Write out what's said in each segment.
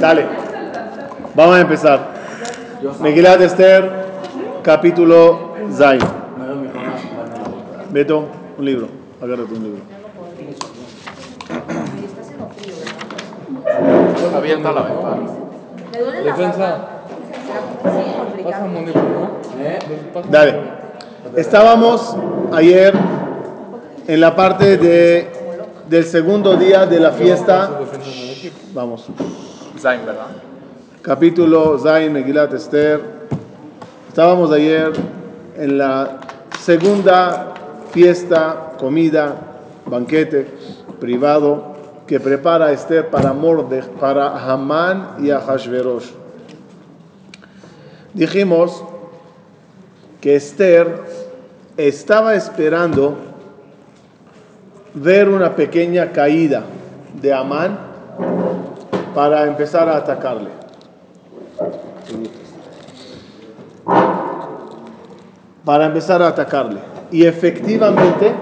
Dale. Vamos a empezar. Megilat Esther, capítulo Zain. Beto, un libro. Agárrate un libro. Abierta la ventana. Defensa. barba. Sí, complicado. Pásame un libro, ¿no? Pásame. Dale. Estábamos ayer en la parte de, del segundo día de la fiesta. Vamos. Zain, ¿verdad? capítulo Zain Megilat Esther. Estábamos ayer en la segunda fiesta, comida, banquete privado que prepara Esther para Morde, para Hamán y Ahashverosh. Dijimos que Esther estaba esperando ver una pequeña caída de Amán para empezar a atacarle. Para empezar a atacarle. Y efectivamente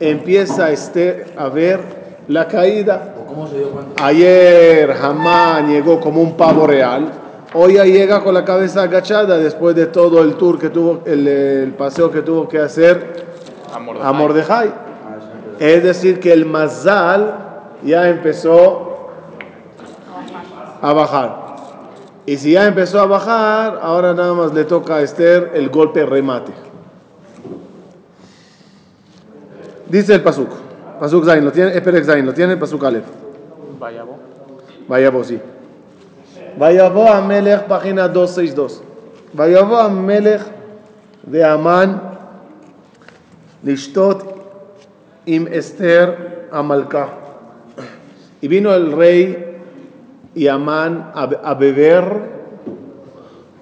empieza Esther a ver la caída. Ayer Hamán llegó como un pavo real. Hoy ya llega con la cabeza agachada después de todo el tour que tuvo, el, el paseo que tuvo que hacer Amor a Mordejai. Es decir, que el Mazal ya empezó a bajar. Y si ya empezó a bajar, ahora nada más le toca a Esther el golpe remate. Dice el Pasuk. Pasuk Zain, ¿lo tiene? Esperek Zain, ¿lo tiene? Pasuk Aleph. Vaya vos. Vaya vos, sí. Vayavo a Melech, página 262. Vayavo a Melech de Amán, Lishtot im Esther Amalcá. Y vino el rey y Amán a, a beber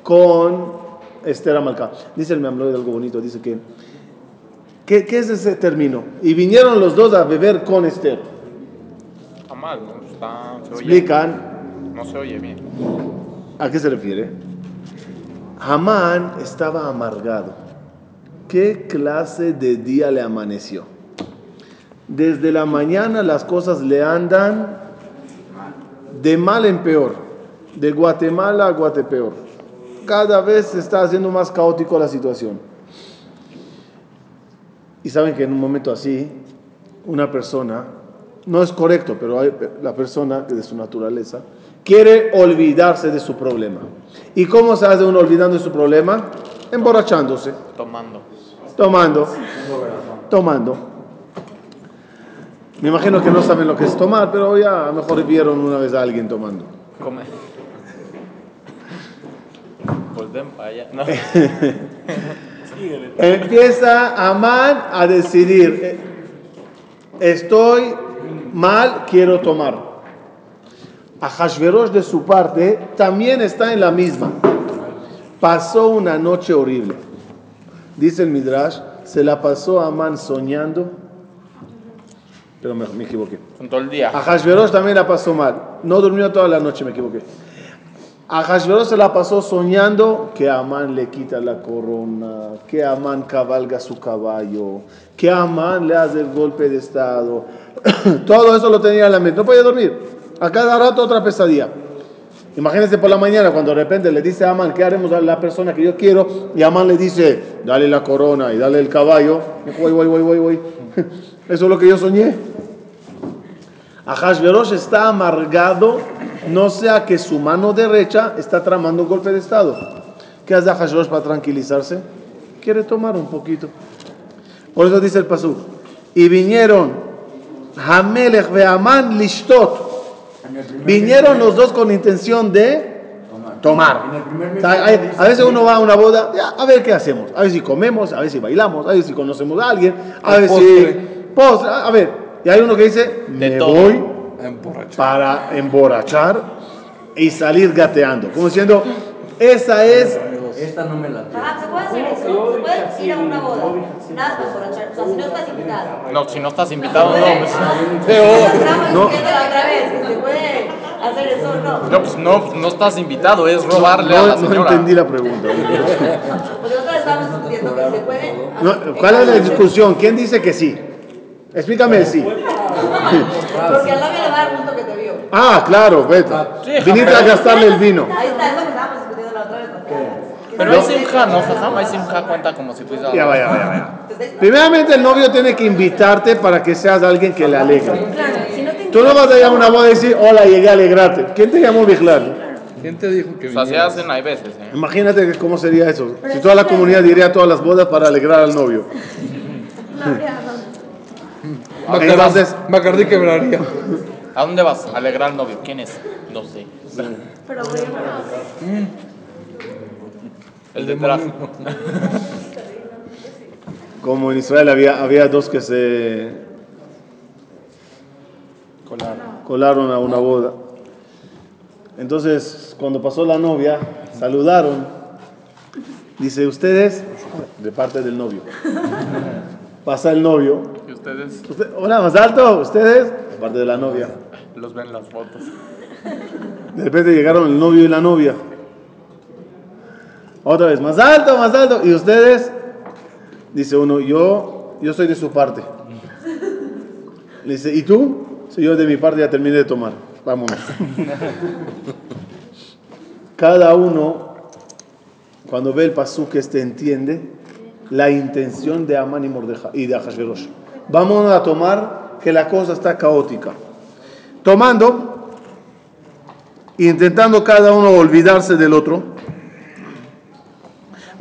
con Esther Amalcá. Dice el Memloid algo bonito, dice que, ¿qué, ¿qué es ese término? Y vinieron los dos a beber con Esther. Está mal, ¿no? Está, se oye. Explican No se oye bien. ¿A qué se refiere? Hamán estaba amargado. ¿Qué clase de día le amaneció? Desde la mañana las cosas le andan de mal en peor, de Guatemala a Guatepeor. Cada vez se está haciendo más caótico la situación. Y saben que en un momento así, una persona, no es correcto, pero hay, la persona de su naturaleza, quiere olvidarse de su problema. ¿Y cómo se hace uno olvidando de su problema? Emborrachándose, Tomando. tomando, tomando. Me imagino que no saben lo que es tomar, pero ya a lo mejor vieron una vez a alguien tomando. Come. Volten para allá. No. Empieza Amán a decidir, eh, estoy mal, quiero tomar. A Hashverosh de su parte también está en la misma. Pasó una noche horrible. Dice el Midrash, se la pasó Amán soñando, pero me, me equivoqué. Con todo el día. A Hashverosh también la pasó mal. No durmió toda la noche, me equivoqué. A Hashverosh se la pasó soñando que Amán le quita la corona, que Amán cabalga su caballo, que Amán le hace el golpe de estado. Todo eso lo tenía en la mente. No podía dormir. A cada rato otra pesadilla. Imagínense por la mañana cuando de repente le dice a Amán, ¿qué haremos a la persona que yo quiero? Y Amán le dice, dale la corona y dale el caballo. Voy, voy, voy, voy, voy. Eso es lo que yo soñé. Ahashverosh está amargado, no sea que su mano derecha está tramando un golpe de estado. ¿Qué hace Ahashverosh para tranquilizarse? Quiere tomar un poquito. Por eso dice el pasú. Y vinieron Hamelech ve Amán. Vinieron los dos con intención de tomar. O sea, hay- a veces uno va a una boda, ya, a ver qué hacemos. A ver si comemos, a ver si bailamos, a ver si conocemos a alguien, a ver si. Postre, a ver. Y hay uno que dice, me voy Emborrachar. para emborrachar y salir gateando. Como diciendo, esa es. Esta no me la Ajá, se puede hacer eso. Se puede ir a una boda. Nada más emborrachar. O sea, si no estás invitado. No, si no estás invitado, no. Pues, Esa No. no. la otra vez. que Se puede hacer eso o no. no, pues no, no estás invitado, es robarle a No, la no señora. entendí la pregunta. Porque nosotros estábamos discutiendo que se puede. No, ¿Cuál es la discusión? ¿Quién dice que sí? Explícame el sí. Porque al novio le va a dar gusto que te vio. Ah, claro, vete. Sí, Viniste a gastarle el vino. Ahí está, es lo que estábamos discutiendo la otra vez. ¿no? Pero hay simja, ¿no? Jajam, hay simja cuenta como si fuese Ya va, ya va, ya va, ya. Te está diciendo- Primeramente, el novio tiene que invitarte para que seas alguien que le alegre. Claro, si no te Tú no vas a ir a una boda y decir, hola, llegué a alegrarte. ¿Quién te llamó Viglar? ¿Quién te dijo que O sea, se hacen hay veces, ¿eh? Imagínate que cómo sería eso. Si toda la comunidad diría a todas las bodas para alegrar al novio. Entonces- Bacardi quebraría. ¿A dónde vas? A alegrar al novio. ¿Quién es? No sé. Pero bueno, El de traje. Como en Israel había, había dos que se colaron a una boda. Entonces, cuando pasó la novia, saludaron. Dice, ustedes, de parte del novio. Pasa el novio. Y ustedes Usted- Hola, más alto, ustedes, de parte de la novia. los ven las fotos. De repente llegaron el novio y la novia. Otra vez, más alto, más alto. ¿Y ustedes? Dice uno, yo, yo soy de su parte. Le dice, ¿y tú? Sí, yo de mi parte ya terminé de tomar. Vámonos. Cada uno, cuando ve el pasuk este, entiende la intención de Amán y, Mordeja, y de Ahasverosh. Vamos a tomar que la cosa está caótica. Tomando, intentando cada uno olvidarse del otro.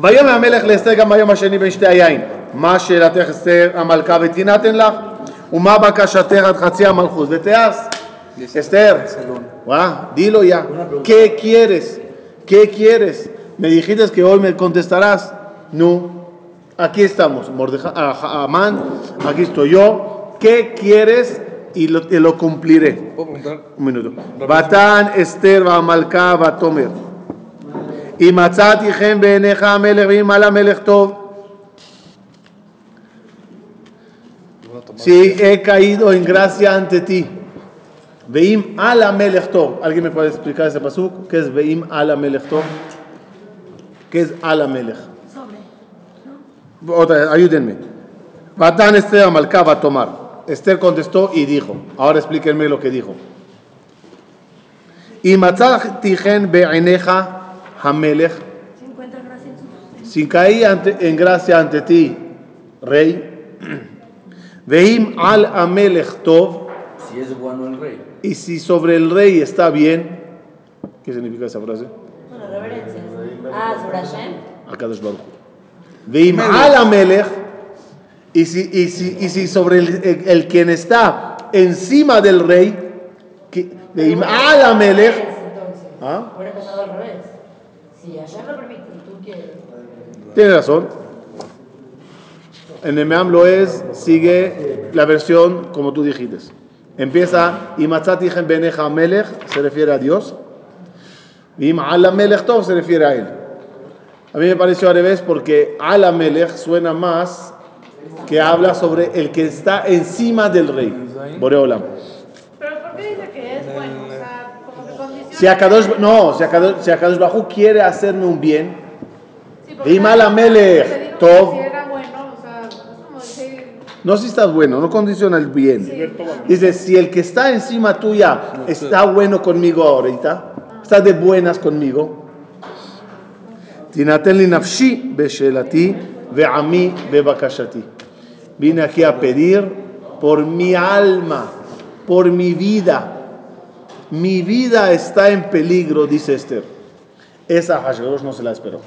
ויאמר המלך לאסתר גם ביום השני בין שתי היין מה שאלתך אסתר המלכה ותינתן לך ומה בקשתך עד חצי המלכות ותיעש Esther, guau, dilo ya, ¿qué quieres? ¿Qué quieres? Me dijiste que hoy me contestarás. No, aquí estamos, Mordeja- a- Amán, aquí estoy yo. ¿Qué quieres? Y lo, te lo cumpliré. ¿Puedo preguntar? Un minuto. Batán, Esther, והמלכה ותאמר. אם מצאתי חן בעיניך המלך ואם על המלך טוב. Si he caído en gracia ante ti. Veim al amelech tov. ¿Alguien me puede explicar ese pasuk? ¿Qué es Veim al amelech tov? ¿Qué es al amelech? Otra vez, ayúdenme. Batán Esther Amalcá va a tomar. Esther contestó y dijo. Ahora explíquenme lo que dijo. Y matzati gen be'eneja hamelech. Si caí ante- en gracia ante ti, rey. Veim al amelech tov. Si es bueno el rey. Y si sobre el rey está bien. ¿Qué significa esa frase? Bueno, reverencias. Ah, sobre Hashem. Akadosh Baruch. Veim al amelech. Y si, y si, y si sobre el, el- el quien está encima del rey. Veim al amelech. Entonces, ¿Ah? hubiera empezado al revés. Si Hashem lo permite tú quieres. Tiene razón. En el Meam lo es, sigue la versión como tú dijiste. Empieza, y matzati gen beneja melech, se refiere a Dios. Y ala melech tov se refiere a él. A mí me pareció al revés porque ala melech suena más que habla sobre el que está encima del rey. Boreolam. Pero ¿por qué dice que es bueno? O sea, como que condiciona. Si Akadosh, no, si Akadosh, si Akadosh Bajú quiere hacerme un bien, Sí, porque Dime a la te Melech, digo que Tov. Si era bueno, o sea, es como decir. No si estás bueno, no condiciona el bien. Dice, si el que está encima tuya está bueno conmigo ahorita, está de buenas conmigo, תינתן לי נפשי בשאלתי ועמי בבקשתי. Vine aquí a pedir por mi alma, por mi vida. mi vida está en peligro, dice Esther. Esa Hashverosh no se la esperó.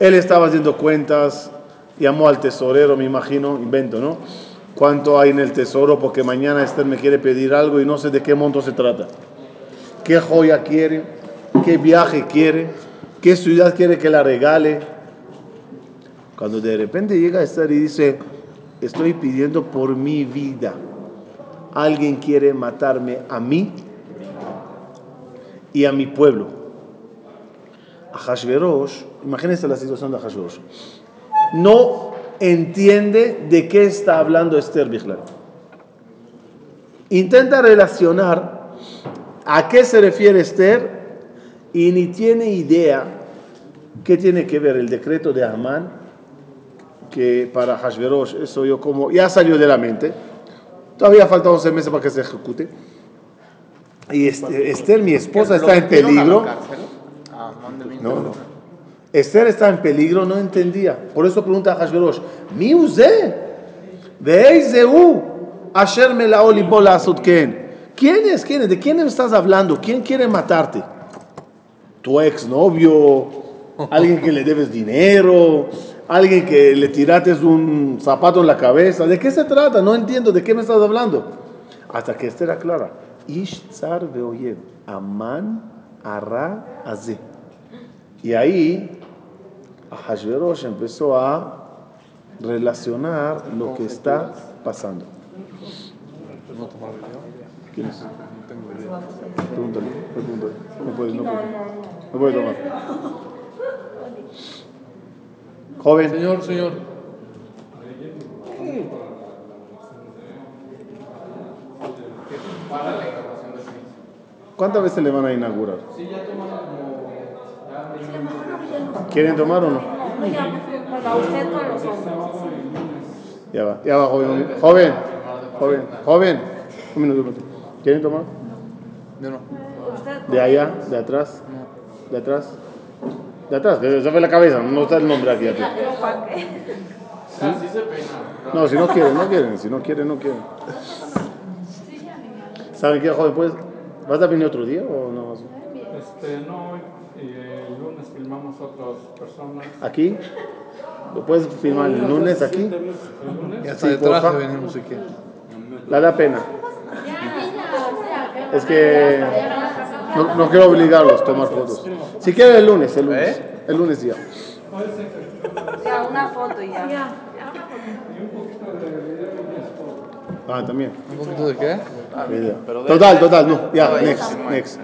Él estaba haciendo cuentas, llamó al tesorero, me imagino, invento, ¿no? ¿Cuánto hay en el tesoro? Porque mañana Esther me quiere pedir algo y no sé de qué monto se trata. ¿Qué joya quiere? ¿Qué viaje quiere? ¿Qué ciudad quiere que la regale? Cuando de repente llega Esther y dice, estoy pidiendo por mi vida. Alguien quiere matarme a mí y a mi pueblo. Ahashverosh, imagínense la situación de Ahashverosh, no entiende de qué está hablando Esther Bichlal. Intenta relacionar a qué se refiere Esther y ni tiene idea qué tiene que ver el decreto de Amán, que para Hashverosh, eso yo como, ya salió de la mente, todavía falta 11 meses para que se ejecute. Y este- Esther, mi esposa, ¿Lo está en la peligro. Ah, No, no. Esther está en peligro, no entendía. Por eso pregunta a Hashverosh, ¿mi usé? ¿Veiseu? Asher melao libo la'asot ken. ¿Quién es? ¿Quién es? ¿De quién me estás hablando? ¿Quién quiere matarte? ¿Tu exnovio? ¿Alguien que le debes dinero? ¿Alguien que le tiraste un zapato en la cabeza? ¿De qué se trata? No entiendo. ¿De qué me estás hablando? Hasta que Esther aclara. Ish veoyev. Aman ara azeh. Y ahí Hashverosh empezó a relacionar lo que está pasando. ¿Quién es? Pregúntale, pregúntale. No puede, no puede. No puede tomar. Joven, Señor, señor. ¿Cuántas veces le van a inaugurar? ¿Quieren tomar o no? No, ya, para usted con los hombres. Ya va, ya va, joven. Joven, joven, joven. Un minuto, un minuto. ¿Quieren tomar? Yo no. ¿De allá? ¿De atrás? ¿De atrás? De atrás, de- esa fue la cabeza, no está el nombre aquí. aquí. No, si no quieren, no quieren. Si no quieren, no quieren. ¿Saben qué, joven? Pues, ¿Vas a venir otro día o no? vas? Este, no, y el lunes filmamos otras personas. ¿Aquí? ¿Lo puedes filmar el lunes aquí? Ya está Sí, de traje, porfa. venimos aquí. La da pena. Es que no, no quiero obligarlos a tomar fotos. Si quieren el lunes, el lunes. El lunes ya. Ya, una foto y ya. Ya. Ah, también. ¿Un poquito de qué? Pero de- Total, total, no. Ya, ahí. next, next.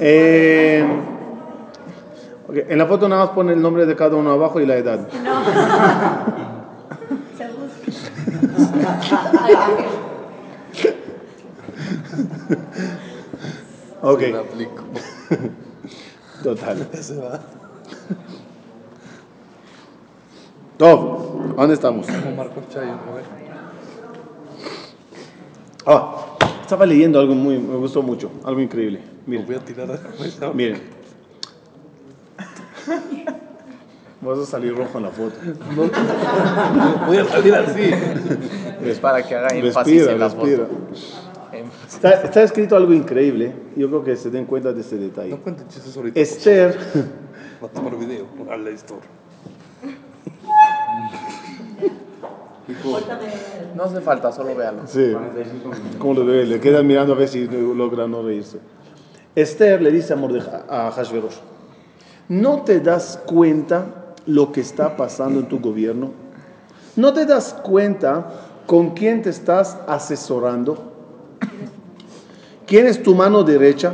Eh, ok, En la foto nada más pone el nombre de cada uno abajo y la edad. Se busca. Ok, total. Se va. Top, ¿dónde estamos? Como Marco Chayo, a ver. Ah, estaba leyendo algo muy, me gustó mucho, algo increíble. Lo Miren, voy a tirar a la miren. Vas a salir rojo en la foto. Voy a salir así. Es para que haga énfasis Respira, en la respira. foto. Está, está escrito algo increíble. Yo creo que se den cuenta de ese detalle. No cuenten chistes ahorita. Esther, Va a tomar video. A la historia. No hace falta, solo véalo. sí, como lo ve, le quedan mirando a ver si logra no reírse. Esther le dice a, a Hashverosh, ¿no te das cuenta lo que está pasando en tu gobierno? ¿No te das cuenta con quién te estás asesorando? ¿Quién es tu mano derecha?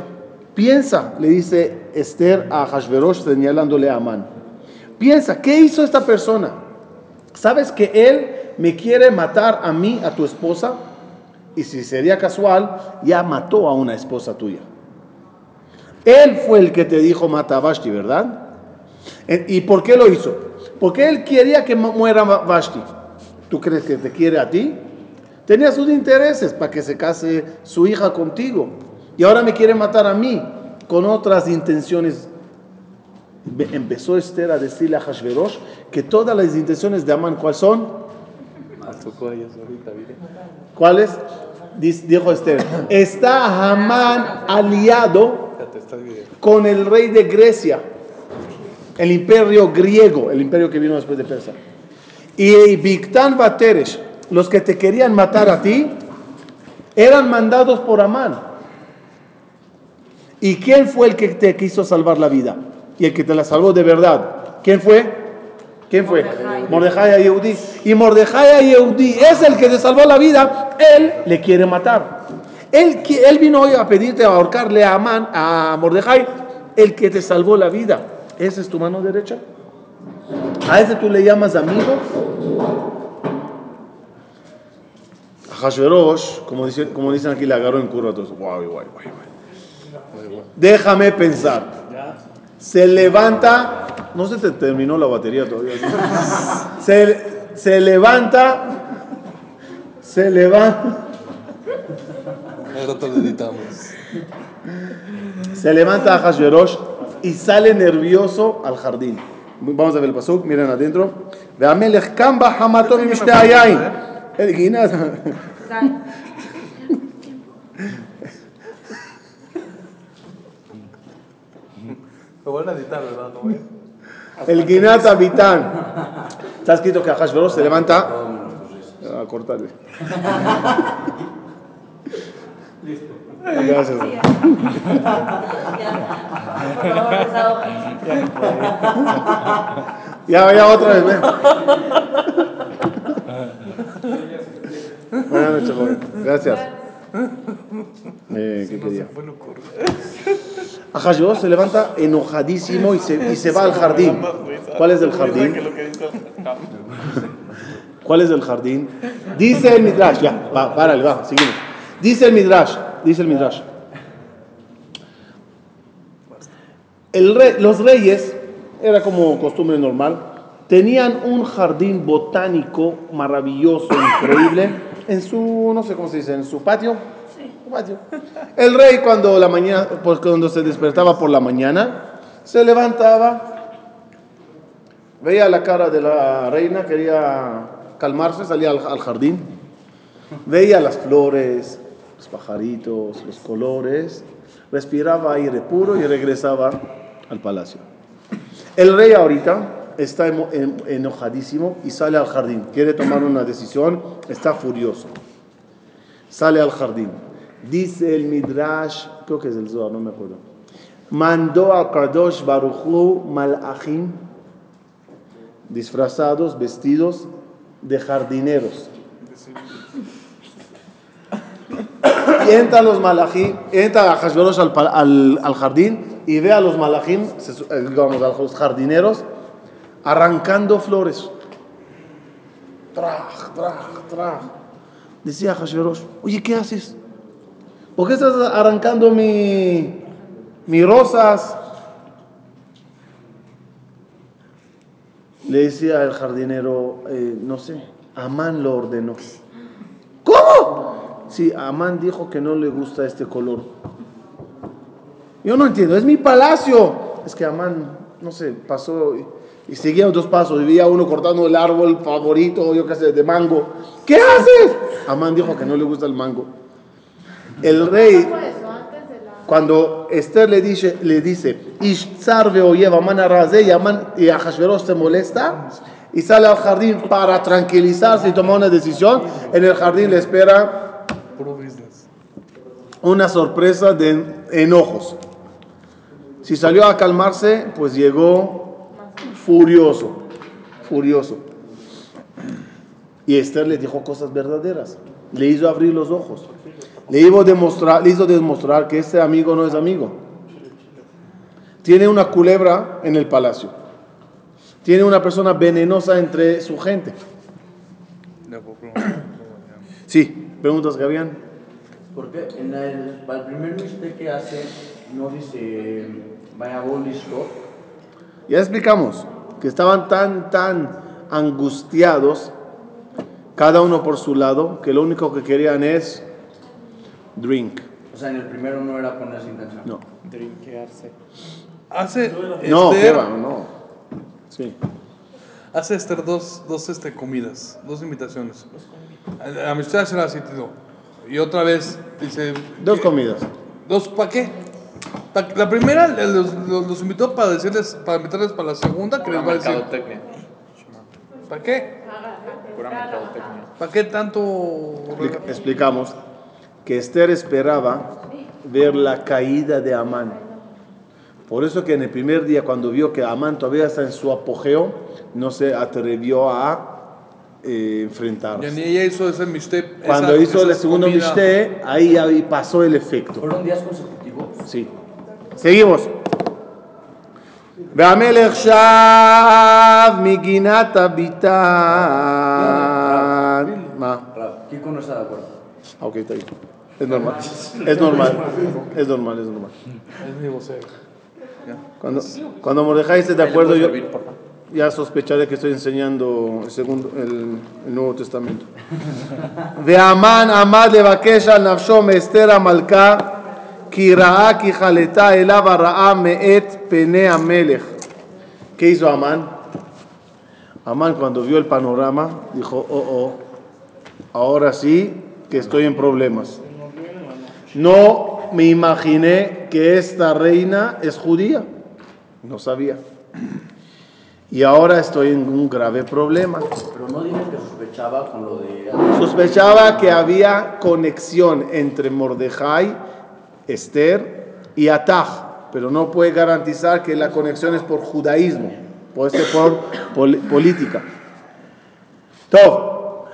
Piensa, le dice Esther a Hashverosh señalándole a Amán. Piensa, ¿qué hizo esta persona? ¿Sabes que él me quiere matar a mí, a tu esposa? Y si sería casual, ya mató a una esposa tuya. Él fue el que te dijo mata a Vashti, ¿verdad? Eh, ¿Y por qué lo hizo? Porque él quería que mu- muera Va- Vashti. ¿Tú crees que te quiere a ti? Tenía sus intereses para que se case su hija contigo. Y ahora me quiere matar a mí con otras intenciones. Empezó Esther a decirle a Hashverosh que todas las intenciones de Amán, ¿cuáles son? Tocó a ellos ahorita, mire. ¿Cuáles? Dijo Esther, está Amán aliado con el rey de Grecia, el imperio griego, el imperio que vino después de Persia. Y Victán Bateresh, los que te querían matar a ti, eran mandados por Amán. ¿Y quién fue el que te quiso salvar la vida? Y el que te la salvó de verdad. ¿Quién fue? ¿Quién fue? Mordejai a Yehudí. Y Mordejai a Yehudí es el que te salvó la vida. Él le quiere matar. Él, él vino hoy a pedirte a ahorcarle a Amán, a Mordejai, el que te salvó la vida. ¿Esa es tu mano derecha? ¿A ese tú le llamas amigo? A Hashverosh, como dicen, como dicen aquí, le agarró en curva a todos. Guay, guay, guay, guay. Déjame pensar. Se levanta, no se te terminó la batería todavía. ¿no? Se, se levanta, se levanta, rato lo editamos. Se levanta a Hashverosh y sale nervioso al jardín. Vamos a ver el pasuk, miren adentro. והמלך קם בחמתו ממשתה היין. El Lo van a editar, ¿verdad? El ginat habitán. Está escrito que Hashverosh se levanta. A cortarle. Gracias. Por favor, esa hoja. Ya, ya otra vez. Buenas noches, joven. Gracias. Eh, ¿Qué quería? Se levanta enojadísimo y se, y se va al jardín. ¿Cuál es el jardín? ¿Cuál es el jardín? Dice el Midrash, ya, va, párale, va, seguimos. Dice el Midrash, dice el Midrash. El rey- los reyes, era como costumbre normal, tenían un jardín botánico maravilloso, increíble, en su, no sé cómo se dice, en su patio. Un patio. El rey cuando, la mañana, pues, cuando se despertaba por la mañana, se levantaba, veía la cara de la reina, quería calmarse, salía al, al jardín, veía las flores, los pajaritos, los colores, respiraba aire puro y regresaba al palacio. El rey ahorita está en- enojadísimo y sale al jardín, quiere tomar una decisión, está furioso. Sale al jardín. Dice el Midrash, creo que es el Zohar, no me acuerdo. Mandó a Kadosh Baruchu Malachim disfrazados, vestidos de jardineros. Y entran los malachim, entra a al, al- al jardín y ve a los malachim, eh, digamos, a los jardineros, arrancando flores. Traj, traj, traj. Decía Hashverosh, oye, ¿qué haces? ¿Por qué estás arrancando mi, mis rosas? Le decía el jardinero, eh, no sé, Amán lo ordenó. ¿Cómo? Sí, Amán dijo que no le gusta este color. Yo no entiendo, es mi palacio. Es que Amán, no sé, pasó y, seguía dos pasos y veía uno cortando el árbol favorito, yo qué sé, de mango. ¿Qué haces? Amán dijo que no le gusta el mango. El rey, cuando Esther le dice, le dice Ishtzar veoyev Amán arraze", y, Amán- y Ahashverosh se molesta y sale al jardín para tranquilizarse y tomar una decisión, en el jardín le espera una sorpresa de enojos. Si salió a calmarse, pues llegó furioso, furioso. Y Esther le dijo cosas verdaderas, le hizo abrir los ojos, le hizo demostrar, le hizo demostrar que este amigo no es amigo. Tiene una culebra en el palacio, tiene una persona venenosa entre su gente. Sí, preguntas que habían. Porque en el, para el primer mistake que hace, no dice vaya listo. Ya explicamos que estaban tan, tan angustiados, cada uno por su lado, que lo único que querían es drink. O sea, en el primero no era con esa intención. No, Drinkearse. Hace no, Esther. No. Sí. hace Esther dos, dos este, comidas, dos invitaciones. A, a mi se la. Y otra vez dice. Dos que- comidas. ¿Dos para qué? La primera eh, los, los- los invitó para decirles, para invitarles para la segunda, que les va a decir. mercadotecnia. ¿Para qué? ¿Para qué tanto? Expli- Explicamos que Esther esperaba ver la caída de Amán. Por eso que en el primer día, cuando vio que Amán todavía está en su apogeo, no se atrevió a eh, enfrentarse. Ni ella hizo ese mistake. Cuando esa- hizo el segundo ahí, ahí pasó el efecto. ¿Fueron días consecutivos? Sí. Seguimos. והמלך שב מגינת הביתן. מה? Rab, Kiko no está de acuerdo. Ah, ok, está bien. Es normal. Es normal. Es normal, es normal. Es mi vocero. Cuando, cuando Mordejai esté de acuerdo, yo, Servir, por favor. Ya sospecharé que estoy enseñando el, segundo, el, el Nuevo Testamento. ואמן עמד לבקש על נפשו מאסתר המלכה, כי ראה כי חלתה אליו הרעה מאת פני המלך. ¿Qué hizo Amán? Amán cuando vio el panorama dijo, oh, oh, ahora sí que estoy en problemas. No me imaginé que esta reina es judía. No sabía. Y ahora estoy en un grave problema. Pero no dijo que sospechaba con lo de... Sospechaba que había conexión entre Mordejai, Esther y Ataj, pero no puede garantizar que la conexión es por judaísmo, puede ser por pol- política. Todo.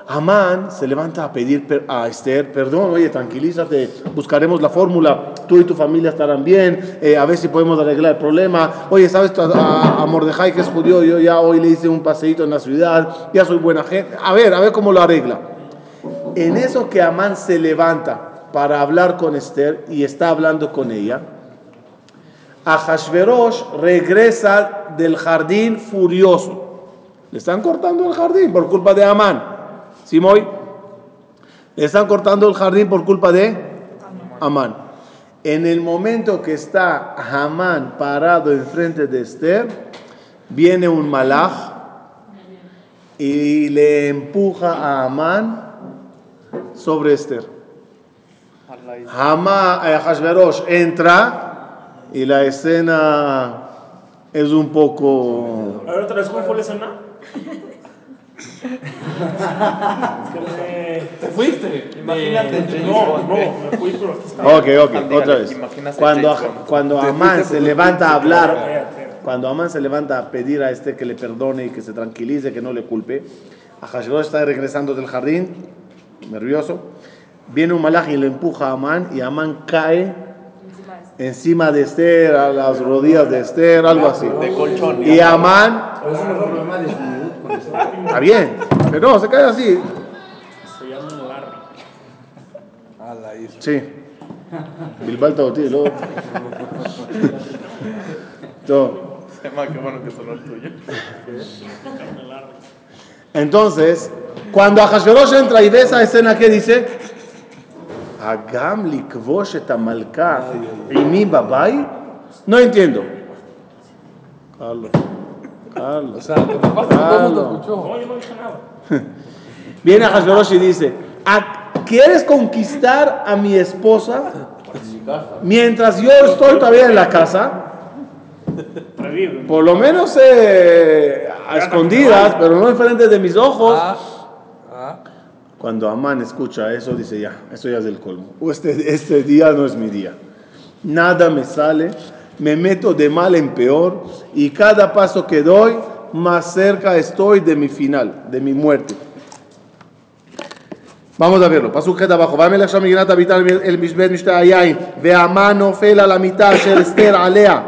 Amán se levanta a pedir a Esther, perdón, oye, tranquilízate, buscaremos la fórmula, tú y tu familia estarán bien, eh, a ver si podemos arreglar el problema. Oye, ¿sabes a, a Mordejai que es judío? Yo ya hoy le hice un paseíto en la ciudad, ya soy buena gente. A ver, a ver cómo lo arregla. En eso que Amán se levanta para hablar con Esther y está hablando con ella, Ahashverosh regresa del jardín furioso. Le están cortando el jardín por culpa de Amán. Simoy, le están cortando el jardín por culpa de Amán. En el momento que está Amán parado enfrente de Esther, viene un malaj y le empuja a Amán sobre Esther. Hamá, eh, Hashverosh entra y la escena es un poco... A ver, otra vez, ¿cómo fue la escena? ¿Te fuiste? Imagínate, De- no, No, me fui, pero. Ok, ok, otra vez. Cuando, cuando Amán se levanta a hablar, cuando Amán se levanta a pedir a este que le perdone y que se tranquilice, que no le culpe, a Hashverosh está regresando del jardín, nervioso, viene un malaj y le empuja a Amán y Amán cae encima de Esther, a las rodillas de Esther, algo así. De colchón. Y Amán, está bien, pero no, se cae así. Se llama un Larry. A la isla. Sí. Bilbao Tauti, luego. Todo. Emma, qué bueno que sonó el tuyo. Entonces, cuando Ahashverosh entra y ve esa escena, ¿qué dice? Agam likvosh et amalka imi babai. No entiendo. Carlos. O sea, todo el mundo escuchó. No, yo no dije nada. Viene Ahashverosh y dice, "¿A- ¿quieres conquistar a mi esposa mientras yo estoy todavía en la casa? Por lo menos eh, a escondidas, pero no enfrente de mis ojos. Ah, ah. Cuando Amán escucha eso, dice ya, eso ya es del colmo. O Este, este día no es mi día. Nada me sale, me meto de mal en peor y cada paso que doy, más cerca estoy de mi final, de mi muerte. Vamos a verlo. Pasuk J abajo. וימלך שם מגינת אביטל אל משבט משתה היין, והמן נופל על המיטה אשר אסתר עליה.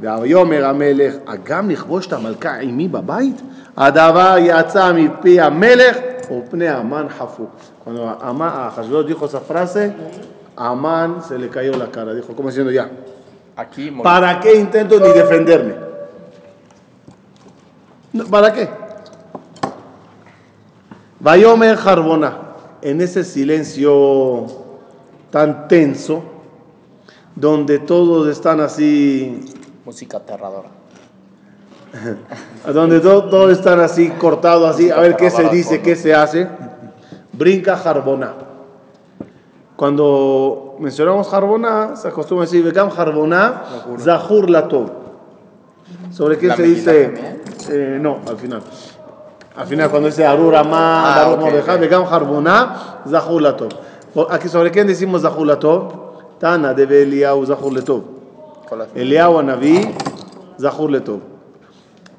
ויאמר המלך, הגם לכבוש את המלכה עמי בבית? הדבר יצא מפי המלך upne Amán Cuando a dijo esa frase, Amán se le cayó la cara. Dijo, como diciendo ya? Aquí, ¿Para qué intento ni defenderme? ¿Para qué? Vayomer Jarbona, en ese silencio tan tenso, donde todos están así. Música aterradora donde to- todos están así cortados, así, a ver qué se dice, qué se hace, brinca Jarbona. Cuando mencionamos Jarbona, se acostumbra decir, Vegam Jarbona, Zahur Latov. ¿Sobre qué ¿La se dice? Eh, no, al final. Al final, cuando dice Arur Amán, Ah, Mordejai, ok. Vegam Jarbona, Zahur Latov. Aquí, ¿sobre quién decimos Zahur Latov? Tana debe Eliyahu Zahur Latov. Eliyahu Naví, Zahur Letov.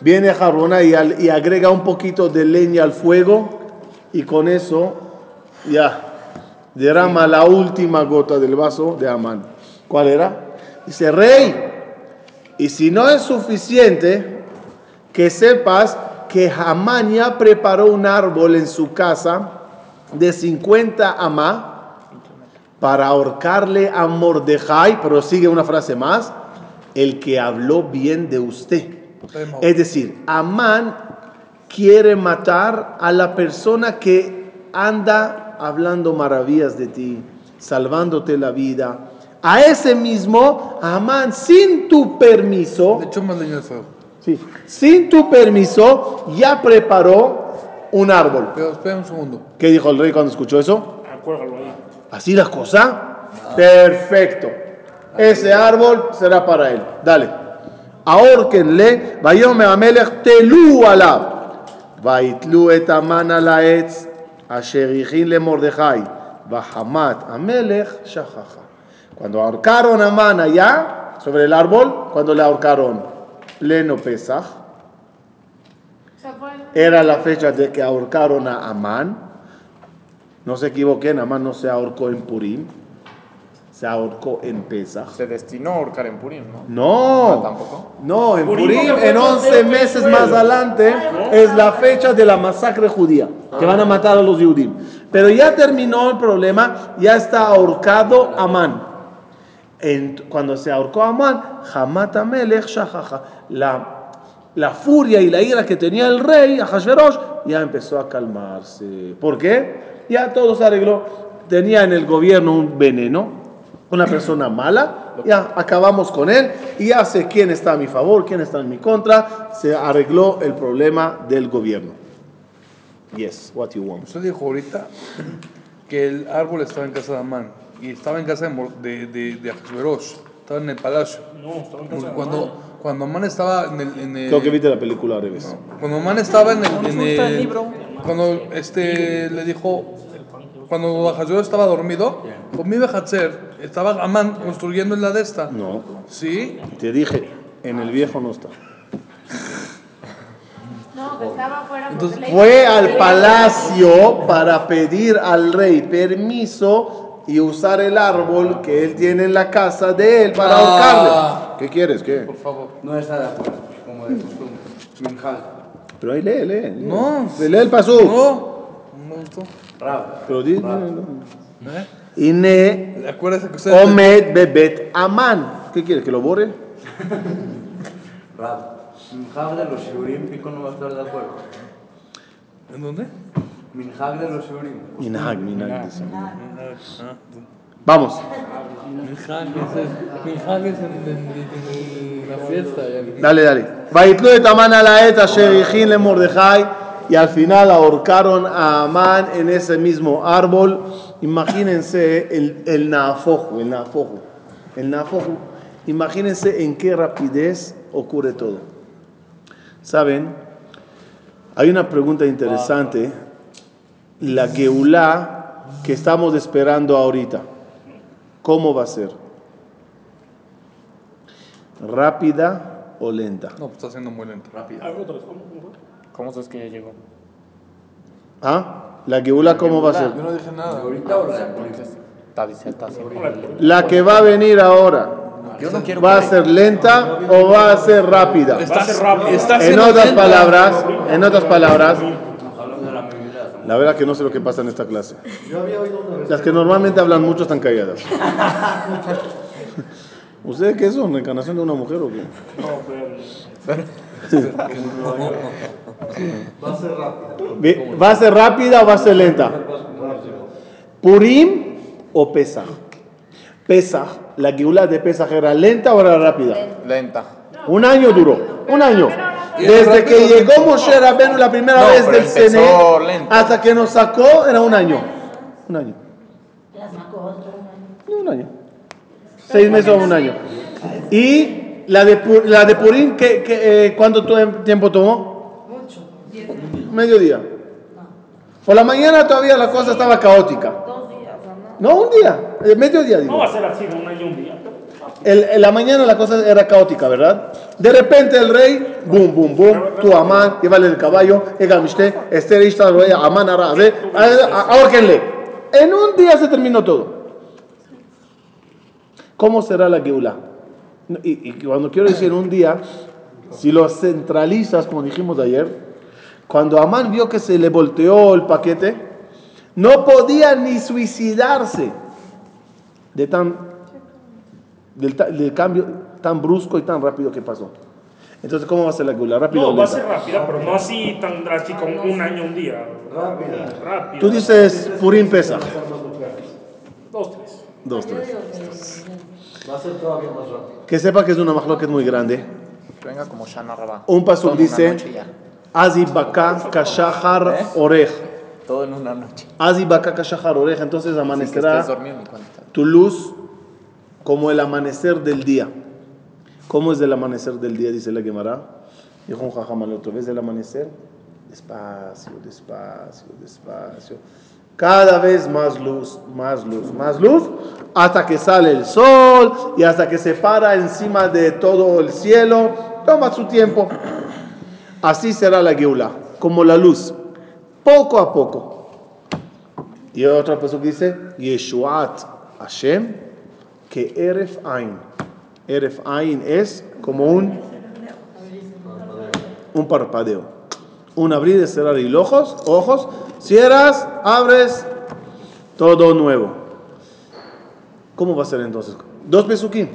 Viene Jarona y, y agrega un poquito de leña al fuego y con eso ya derrama la última gota del vaso de Amán. ¿Cuál era? Dice, rey, y si no es suficiente, que sepas que Hamán ya preparó un árbol en su casa de 50 amá para ahorcarle a Mordejai, pero sigue una frase más, el que habló bien de usted. Es decir, Amán quiere matar a la persona que anda hablando maravillas de ti, salvándote la vida. A ese mismo, Amán, sin tu permiso, Le echó más leña al fuego. Sí. Sin tu permiso, ya preparó un árbol. Pero espera un segundo. ¿Qué dijo el rey cuando escuchó eso? Acuérdalo ahí. ¿Así la cosa? Perfecto. Ese árbol será para él. Dale ahorquenle, Vayome Amelech Telú Alab, Vaitlu Etaman Alaetz, Asherichin le Mordejai, Bahamat Amelech Shahaja. Cuando ahorcaron a Man allá, sobre el árbol, cuando le ahorcaron Leno Pesach, era la fecha de que ahorcaron a Amán. No se equivoquen, Amán no se ahorcó en Purim se ahorcó en Pesaj. Se destinó a ahorcar en Purim, ¿no? No, Ah, ¿tampoco? no, en Purim Purim, en el 11 cordero meses más fue. adelante, es la fecha de la masacre judía, que van a matar a los judíos. Pero ya terminó el problema, ya está ahorcado Amán. En- cuando se ahorcó Amán, Hamat Amelech la, la furia y la ira que tenía el rey, Ahashverosh, ya empezó a calmarse. ¿Por qué? Ya todo se arregló. Tenía en el gobierno un veneno, una persona mala, ya acabamos con él y ya sé quién está a mi favor, quién está en mi contra. Se arregló el problema del gobierno. Yes, what you want. Usted dijo ahorita que el árbol estaba en casa de Amán y estaba en casa de, de, de, de estaba en el palacio. No, estaba en casa Porque de cuando, cuando Amán estaba en el... En el Creo que viste la película al revés. Cuando Amán estaba en el... En el cuando este, le dijo... Cuando Ahasverosh estaba dormido, con mi Hatzer, estaba Amán construyendo en la de esta. No, ¿Sí? te dije, en el viejo no está. No, que estaba afuera. porque Entonces, le- Fue al palacio para pedir al rey permiso y usar el árbol que él tiene en la casa de él para Ah. ahorcarle. ¿Qué quieres? ¿Qué? Por favor. No está de acuerdo, como de costumbre. Minjal. Pero ahí lee, lee. lee. No. Lee el pasú. No, no me gustó. Rab. Pero di- ¿Eh? Ine Acuérdese que usted... Omed Bebet Amán. ¿Qué quieres? ¿Que lo borre? Rab. Minjal de los Shurim, Pico no va a estar de acuerdo. ¿En dónde? Minjal de los Shurim. Minhag, minhag. dice. Ah, Vamos. La fiesta. ya. Dale, dale. Vaitlu et Amán a la et asher le Mordejai. Y al final ahorcaron a Amán en ese mismo árbol. Imagínense el, el nafojo, el nafojo. El nafojo. Imagínense en qué rapidez ocurre todo. ¿Saben? Hay una pregunta interesante. La Geulá que estamos esperando ahorita. ¿Cómo va a ser? ¿Rápida o lenta? No, pues está siendo muy otra vez, ¿cómo? ¿Cómo fue? ¿Cómo sabes que ya llegó? ¿Ah? ¿La Geulá cómo va a ser? Yo no dije nada. ¿Ahorita o la de Purim? Está, dice, está sobre La que va a venir ahora, Yo no quiero ¿va a ser lenta o va a ser rápida? Va a ser rápido. Está En otras palabras, en otras palabras, Hablando de la verdad que no sé lo que pasa en esta clase. Las que normalmente hablan mucho están calladas. ¿Ustedes qué son? ¿Reencarnación de una mujer o qué? No, pero. Ve- ¿Va a ser rápida o va a ser lenta? ¿Purim o Pesaj? Pesaj, la Geulá de Pesaj era lenta o era rápida? Lenta. Un año duró, un año. Desde que llegó Moshe Rabenu la primera No, vez del lento. hasta que nos sacó era un año. Un año. No, un año. Seis meses o un año. Y la de, la de Purim, ¿qué, qué, eh, ¿cuánto tiempo tomó? Mediodía. Por la mañana todavía la cosa estaba caótica. Dos días, no. No, un día. eh, mediodía, digo. No va a ser así un año un día. El- en la mañana la cosa era caótica, ¿verdad? De repente el rey, boom, boom, boom, tú Amán, llévale el caballo, llega Mishte, Esther Ishtar, Amán, Arabe, ahórquenle. En un día se terminó todo. ¿Cómo será la Geula? Y, y cuando quiero decir un día, si lo centralizas, como dijimos ayer, cuando Amán vio que se le volteó el paquete, no podía ni suicidarse de tan, del, del cambio tan brusco y tan rápido que pasó. Entonces, ¿cómo va a ser la Geula? ¿Rápido No, va a ser rápida, pero no así tan drástico, un año, un día. Rápida. Rápida. Tú dices Purim Pesach. Dos, tres. Dos, tres. Va a ser todavía más rápido. Que sepa que es una mahloket muy grande. Que venga como Shana Rabá. Un una dice, noche ya. Azi baka kashahar orej. Todo en una noche. Azi baka kashahar orej. Entonces amanecerá tu luz como el amanecer del día. ¿Cómo es el amanecer del día? Dice la Gemara. Dijo un jajam al otro. ¿Ves el amanecer? Despacio, despacio, despacio. Cada vez más luz, más luz, más luz, hasta que sale el sol y hasta que se para encima de todo el cielo. Toma su tiempo. Así será la Geula, como la luz, poco a poco. Y otra persona dice, Yeshuat Hashem, que Eref Ain. Eref Ain es como un, un parpadeo. Un abrir y cerrar y ojos, ojos, cierras, abres, todo nuevo. ¿Cómo va a ser entonces? Dos pesukim.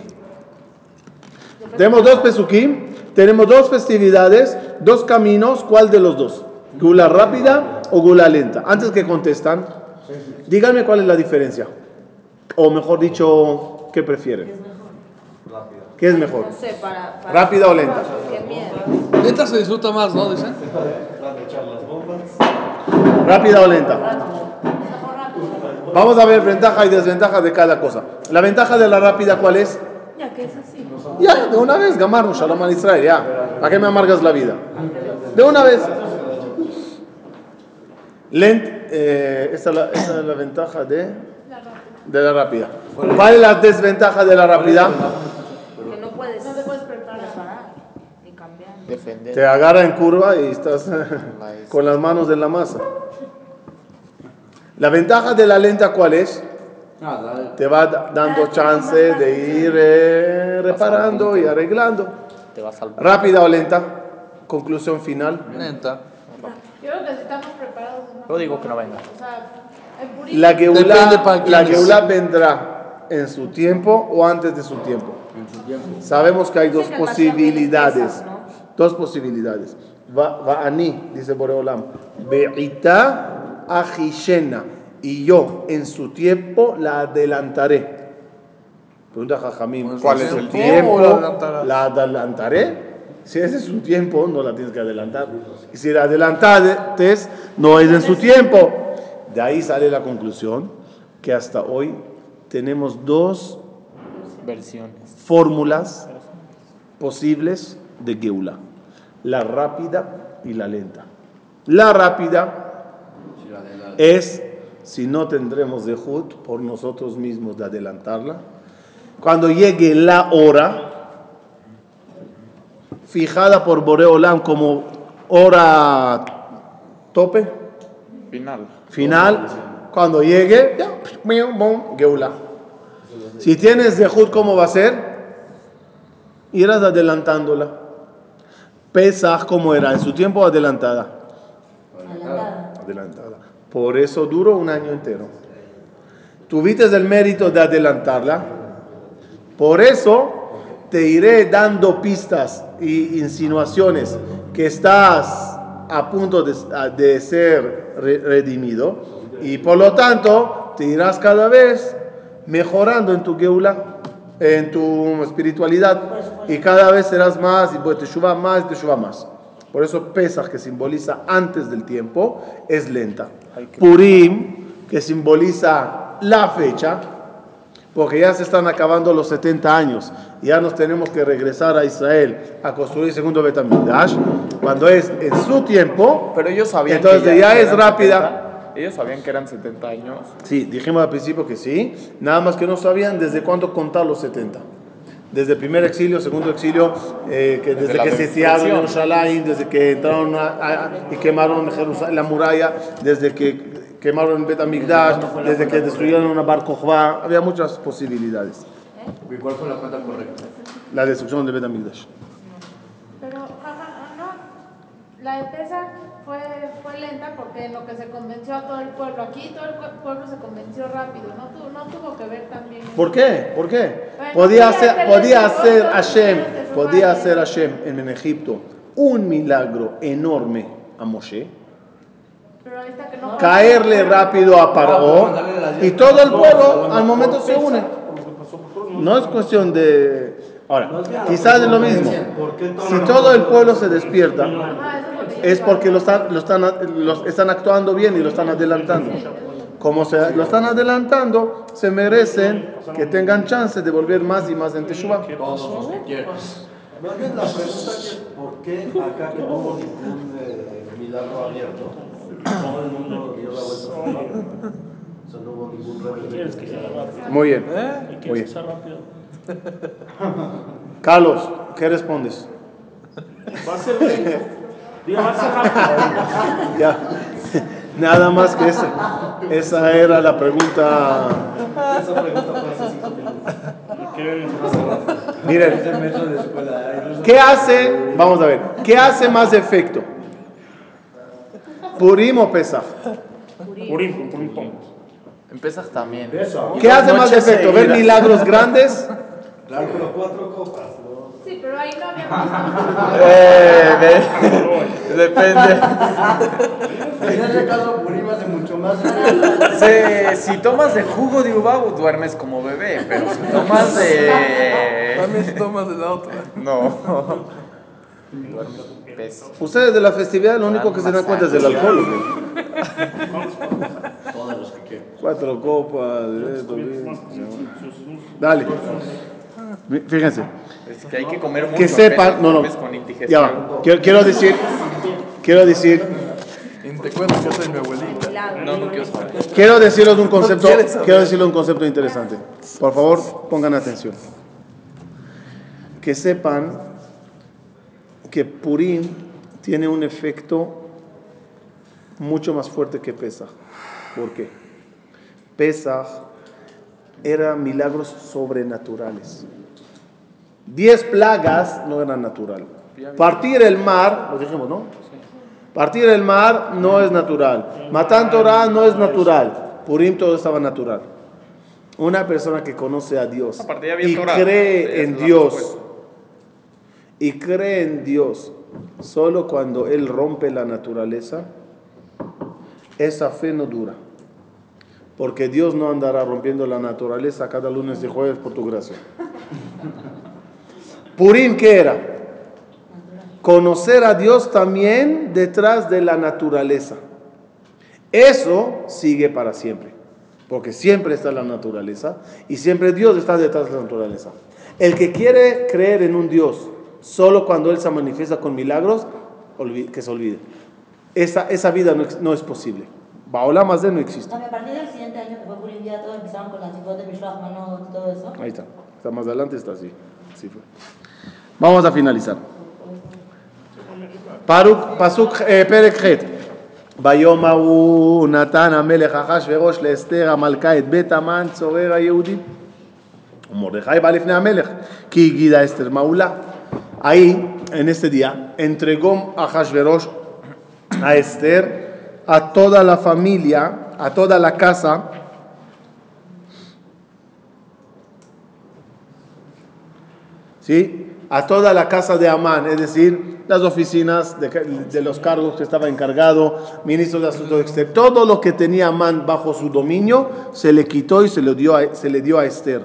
Tenemos dos pesukim, tenemos dos festividades, dos caminos, ¿cuál de los dos? ¿Gula rápida o gula lenta? Antes que contestan, díganme cuál es la diferencia. O mejor dicho, ¿qué prefieren? ¿Qué es mejor? No sé, para. para ¿Rápida o lenta? Qué miedo. Neta se disfruta más, ¿no? Dicen. ¿Rápida o lenta? Vamos a ver ventaja y desventaja de cada cosa. La ventaja de la rápida, ¿cuál es? Ya que es así. Ya, de una vez, Gamarno, Shalom al Israel, ya. ¿A qué me amargas la vida? De una vez. Lent, eh, esa, es la, esa es la ventaja de, de la rápida. ¿Cuál es la desventaja de la rápida? Que no puedes. No te puedes preparar. Ni cambiar. Defender. Te agarra en curva y estás con las manos en la masa. La ventaja de la lenta, ¿cuál es? Nada, Te va da- dando chance de ir eh, reparando y arreglando. Te vas al Rápida o lenta. Conclusión final. Neta. Yo creo que si estamos preparados. Yo digo que no venga. O sea, en. La para la geulá vendrá en su tiempo o antes de su tiempo. Sabemos que hay dos Dicen que Mashiach viene posibilidades. Dos posibilidades. Va, va dice Boreolam. Be'ita ajishena. Y yo en su tiempo la adelantaré. Pregunta Jajamín, ¿Cuál es el tiempo? ¿La adelantaré? Si ese es su tiempo, no la tienes que adelantar. Y si la adelantaste, no es en su tiempo. De ahí sale la conclusión que hasta hoy tenemos dos versiones. fórmulas posibles de Geula. La rápida y la lenta. La rápida es si no tendremos de Jud por nosotros mismos de adelantarla. Cuando llegue la hora, fijada por Boreolam como hora tope, Final. final, cuando llegue, ya, miau, bom, Geula. Si tienes Zehut, ¿cómo va a ser? Irás adelantándola. Pesach, ¿cómo era? En su tiempo adelantada. Adelantada. Por eso duró un año entero. Tuviste el mérito de adelantarla. Por eso te iré dando pistas y insinuaciones que estás a punto de, ser re- redimido y por lo tanto te irás cada vez mejorando en tu geula, en tu espiritualidad y cada vez serás más y pues te más y te más. Por eso Pesach, que simboliza antes del tiempo, es lenta. Purim, que simboliza la fecha, porque ya se están acabando los 70 años, ya nos tenemos que regresar a Israel a construir segundo Betamigdash, cuando es en su tiempo, Pero ellos sabían entonces que ya, que es rápida. 70. Ellos sabían que eran 70 años. Sí, dijimos al principio que sí, nada más que no sabían desde cuándo contar los 70. Desde el primer exilio, segundo exilio, eh, que desde, la que sitiaron. Jerusalén, desde que entraron a- a- y quemaron Jerusalén, la muralla, desde que quemaron Bet Amigdash, desde que destruyeron una Bar había muchas posibilidades. ¿Y cuál fue la cuenta correcta? La destrucción de Bet Amigdash. Pero, ajá, no. La de Pesach fue, fue lenta porque en lo que se convenció a todo el pueblo. Aquí todo el pueblo se convenció rápido. No, tu- no tuvo que ver también. ¿Por qué? ¿Por qué? Bueno, Podía hacer, podía hacer Hashem, podía hacer Hashem en, en Egipto un milagro enorme a Moshe, Pero ahí está que no caerle rápido a Paró y todo el pueblo al momento se une. No es cuestión de... Ahora, quizás es lo mismo. Si todo el pueblo se despierta, es porque lo están, lo están, lo están actuando bien y lo están adelantando. Como se lo están adelantando, se merecen que tengan chance de volver más y más en Teshuvah. Todos los que quieran. Más bien la pregunta es ¿por qué acá que no hubo ningún eh, milagro abierto? Todo el mundo dio la vuelta a su vida. O sea, no hubo ningún rebelde. Muy bien. Muy bien. Carlos, ¿qué respondes? Va a ser rápido. Ya. Nada más que esa. Esa era la pregunta. Esa pregunta fue hace cinco minutos. ¿Quieren? Miren, no- ¿qué hace? Vamos a ver. ¿Qué hace más efecto? ¿Purim o Pesach? Purim, purim. Empiezas también. ¿Qué hace más efecto? ¿Ver milagros grandes? Claro, pero cuatro copas. Sí, pero ahí no había Eh, de- depende. En ese caso, Purim hace mucho más. Sí, si tomas de jugo de uva, duermes como bebé, pero si tomas de... También si tomas de la otra. No. Duermes pez. Ustedes de la festividad lo único que se dan cuenta es del alcohol. Todos los que quieran. Cuatro copas. esto, bien. Dale. Fíjense. Es que hay que comer mucho. Que sepan. No, no. con indigestión. Ya va. Quiero, quiero decir. Quiero decir. Y te cuento que yo soy mi abuelita. No, no quiero saber. Quiero decirles un concepto. Quiero decirles un concepto interesante. Por favor, pongan atención. Que sepan que Purim tiene un efecto mucho más fuerte que Pesach. ¿Por qué? Pesach era milagros sobrenaturales. Diez plagas no eran natural. Partir el mar, lo dijimos, ¿no? Partir el mar no es natural. Matar Torah no es natural. Purim todo estaba natural. Una persona que conoce a Dios y cree en Dios y cree en Dios solo cuando Él rompe la naturaleza, esa fe no dura. Porque Dios no andará rompiendo la naturaleza cada lunes y jueves por tu gracia. Purim, ¿qué era? Conocer a Dios también detrás de la naturaleza. Eso sigue para siempre. Porque siempre está la naturaleza y siempre Dios está detrás de la naturaleza. El que quiere creer en un Dios solo cuando Él se manifiesta con milagros, que se olvide. Esa, esa vida no, no es posible. Baolam más no existe. A partir del siguiente año que fue Purim, ya todos empezaron con la chifot de y todo eso. Ahí está. Está más adelante, está así. Así fue. Vamos a finalizar. Paruk, Pasuk eh, Perek Het. ביום ההוא נתן המלך אחשורוש לאסתר המלכה את בית המן צורר היהודי. ומרדכי בא לפני המלך, כי הגידה אסתר מעולה. Ahí, en este día, entregó a Hashverosh a Esther, a toda la familia, a toda la casa, ¿sí? a toda la casa de Amán, es decir, las oficinas de, de los cargos que estaba encargado, ministro de Asuntos Exteriores, todo lo que tenía Amán bajo su dominio se le quitó y se le dio a, se le dio a Esther.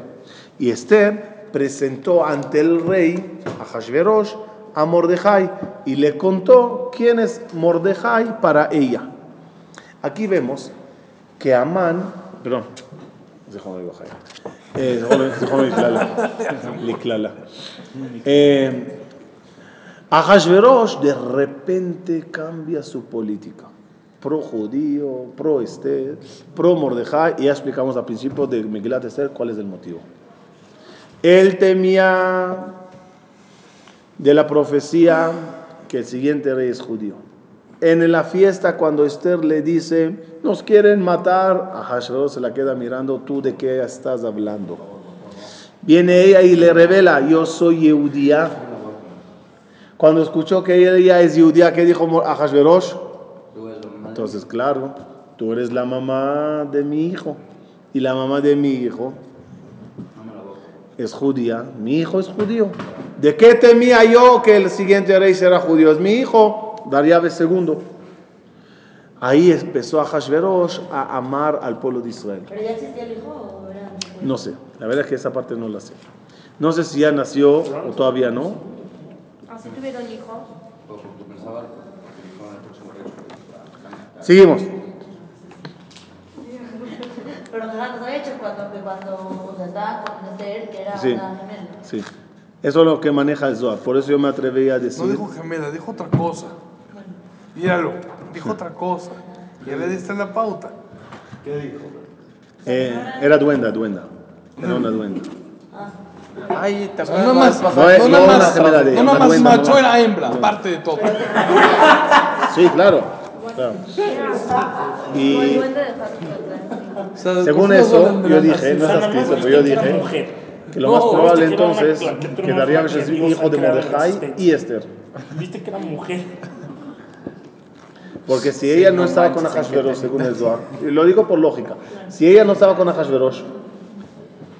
Y Esther presentó ante el rey, a Hashverosh, a Mordejai y le contó quién es Mordejai para ella. Aquí vemos que Amán, perdón, eh, Ajashverosh eh, de repente cambia su política. Pro judío, pro este, pro Mordejai, y ya explicamos al principio de Megilat Esther cuál es el motivo. Él temía de la profecía que el siguiente rey es judío. En la fiesta, cuando Esther le dice, nos quieren matar, a se la queda mirando, tú de qué estás hablando. Viene ella y le revela, yo soy Yehudía. Cuando escuchó que ella es Yehudía, ¿qué dijo a Hashverosh? Entonces, claro, tú eres la mamá de mi hijo. Y la mamá de mi hijo es judía. Mi hijo es judío. ¿De qué temía yo que el siguiente rey será judío? Es mi hijo, Dariabe II. Ahí empezó a Hashverosh a amar al pueblo de Israel. ¿Pero ya existía el hijo o era después? No sé, la verdad es que esa parte no la sé. No sé si ya nació o todavía no. Así tuvieron hijos. Seguimos. Pero Jajá nos había hecho cuando, cuando o sea, estaba con Esther, que era Sí, una gemela. sí. Eso es lo que maneja el Zohar. Por eso yo me atreví a No decir. dijo gemela, dijo otra cosa. Míralo, dijo otra cosa. Ya le diste la pauta. ¿Qué dijo? eh, era duenda, duenda. Era una duenda. Ay, te No más? No es- no no una más, gemela de ella, no más duenda, macho no. era hembra, aparte de todo. Sí, claro. claro. Y según ¿por qué eso, yo dije, no está escrito, pero yo dije mujer. que lo más No, probable entonces que Darío es hijo de Mordejai y Esther. Viste que era mujer. Porque si ella no estaba con Ahashverosh, según el Zohar, y lo digo por lógica, si ella no estaba con Ahashverosh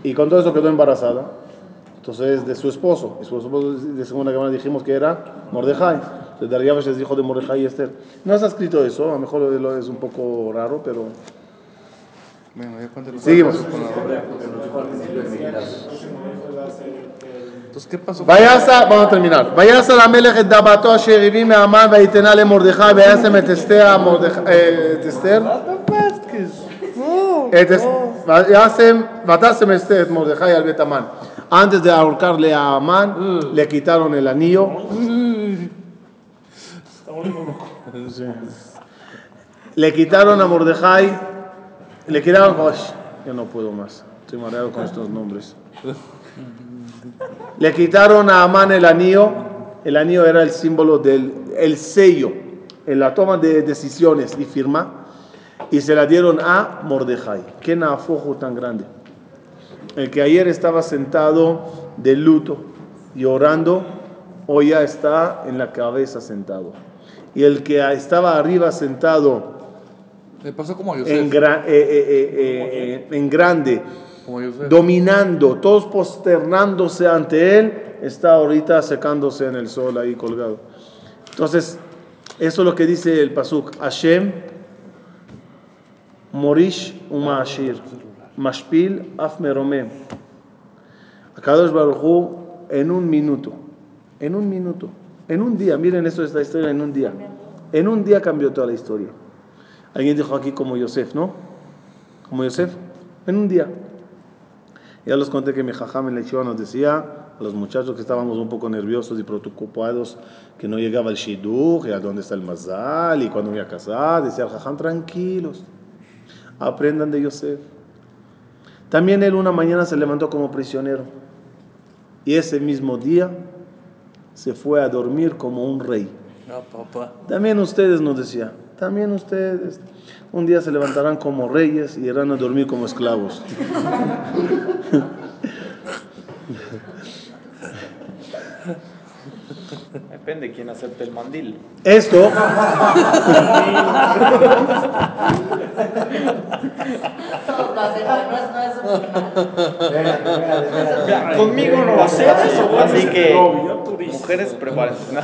y con todo eso quedó embarazada, entonces de su esposo, y su esposo de segunda cámara dijimos que era Mordejai, entonces Dariavesh es hijo de Mordejai y Esther. No está escrito eso, a lo mejor lo- es un poco raro, pero Bueno, ya seguimos. Entonces, ¿qué pasó? Vayas a, vamos a terminar. Vayas a la melech et dabato asher ibi me'aman vayitena le Mordejai vayas a metestea a Mordejai eh, tester. Vatasem et Mordejai al Betaman. Antes de ahorcarle a Amán, mm. le quitaron el anillo. Le quitaron a Mordejai, le quitaron, oh, yo no puedo más, estoy mareado con estos nombres. Le quitaron a Amán el anillo. El anillo era el símbolo del el sello en la toma de decisiones y firma. Y se la dieron a Mordejai. Qué nafojo tan grande. El que ayer estaba sentado de luto llorando, hoy ya está en la cabeza sentado. Y el que estaba arriba sentado Le pasó como a en, eh, eh, eh, en grande. Dominando, todos posternándose ante él, está ahorita secándose en el sol ahí colgado. Entonces, eso es lo que dice el Pasuk. Hashem, Morish Umashir, Mashpil Af Meromem. Akadosh Baruj Hu, en un minuto, en un minuto, en un día, miren eso esta historia en un día. En un día cambió toda la historia. Alguien dijo aquí como Yosef, ¿no? Como Yosef, en un día. Ya les conté que mi jajam en la yeshiva nos decía a los muchachos que estábamos un poco nerviosos y preocupados que no llegaba el shidduch y a dónde está el mazal y cuando voy a casar, decía el jajam, tranquilos, aprendan de Yosef. También él una mañana se levantó como prisionero y ese mismo día se fue a dormir como un rey. Ah, papá. También ustedes nos decía, también ustedes un día se levantarán como reyes y irán a dormir como esclavos. Depende quién acepte el mandil. Esto, Conmigo no va a ser eso, así que mujeres prepárense.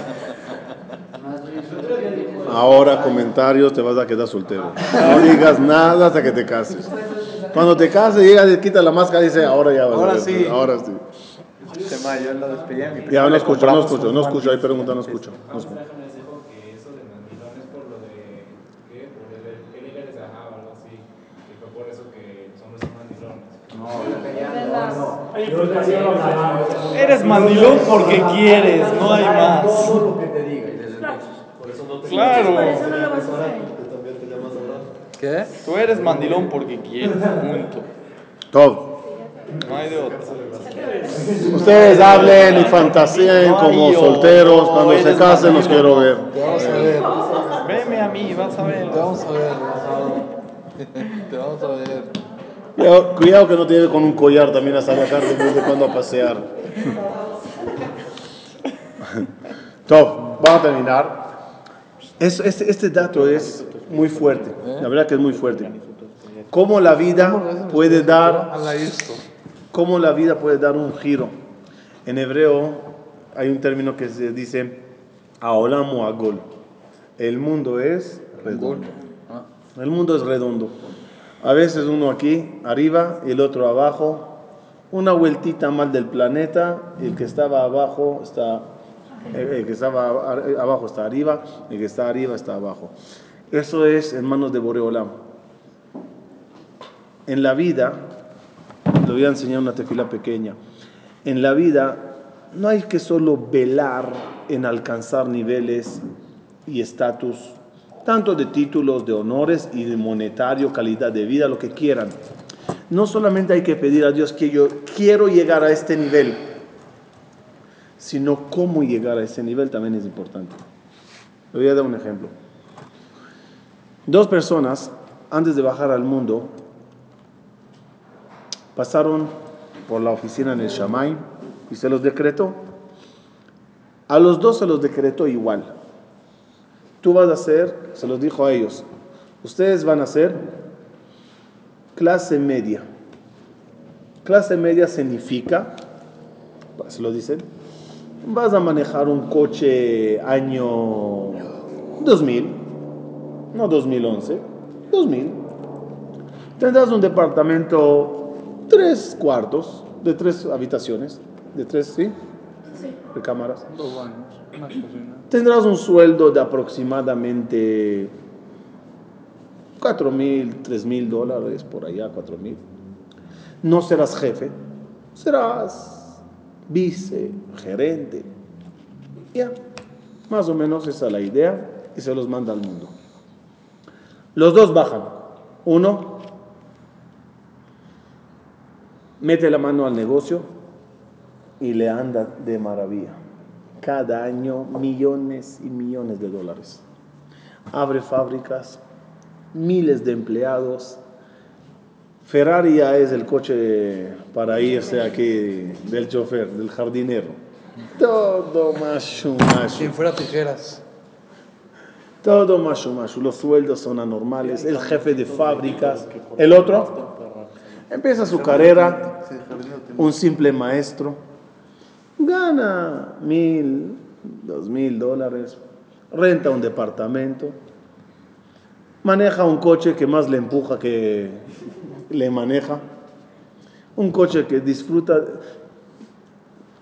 ¿No? ahora comentarios, te vas a quedar soltero. No digas nada hasta que te cases. Cuando te cases, llega, le quita la máscara y dice, ahora ya vas a Ahora ver, sí. Ahora sí. Tema, yo mi prima Ya no le escucho, no escucho, no escucho, ahí pregunta, no escucho. No escucho. lo y y. Eres mandilón porque quieres, no hay más. Todo lo que te diga y desde entonces. Por eso no te Claro. Por eso no lo vas a hacer. ¿Qué? Tú eres mandilón porque quieres, punto. Todo. No hay de otra. Ustedes hablen y fantaseen como solteros. Cuando se casen los quiero ver. Te vamos a ver. Veme a mí, vas a ver. Te vamos a ver. Te vamos a ver. Cuidado, cuidado que no lleve con un collar también a sacar de vez de cuando a pasear. Top, vamos a terminar. Es- este, este dato es muy fuerte, la verdad que es muy fuerte. Cómo la vida puede dar, cómo la vida puede dar un giro. En hebreo hay un término que se dice Aolam o Agol. El mundo es redondo. El mundo es redondo. A veces uno aquí arriba y el otro abajo. Una vueltita mal del planeta y el que estaba abajo está el el que estaba ar- abajo está arriba, el que está arriba está abajo. Eso es en manos de Boreolam. En la vida, le voy a enseñar una tefila pequeña. En la vida no hay que solo velar en alcanzar niveles y estatus, tanto de títulos, de honores y de monetario, calidad de vida, lo que quieran. No solamente hay que pedir a Dios que yo quiero llegar a este nivel, sino cómo llegar a ese nivel también es importante. Le voy a dar un ejemplo. Dos personas, antes de bajar al mundo, pasaron por la oficina en el Shamay y se los decretó. A los dos se los decretó igual. Tú vas a ser, se los dijo a ellos, ustedes van a ser clase media. Clase media significa, se lo dicen, vas a manejar un coche año 2000, no 2011, 2000. Tendrás un departamento, tres cuartos, de tres habitaciones, de tres, ¿sí? De cámaras. Dos baños, una cocina. Tendrás un sueldo de aproximadamente 4 mil, 3 mil dólares, por allá, 4 mil. No serás jefe, serás vice, gerente. Ya, más o menos esa es la idea y se los manda al mundo. Los dos bajan. Uno mete la mano al negocio y le anda de maravilla. Cada año millones y millones de dólares. Abre fábricas, miles de empleados. Ferrari ya es el coche para irse aquí del chofer, del jardinero. Todo macho, macho. Quien fuera tijeras. Todo macho, macho. Los sueldos son anormales. El jefe de fábricas. El otro empieza su carrera, un simple maestro. Gana mil, dos mil dólares. Renta un departamento. Maneja un coche que más le empuja que le maneja. Un coche que disfruta,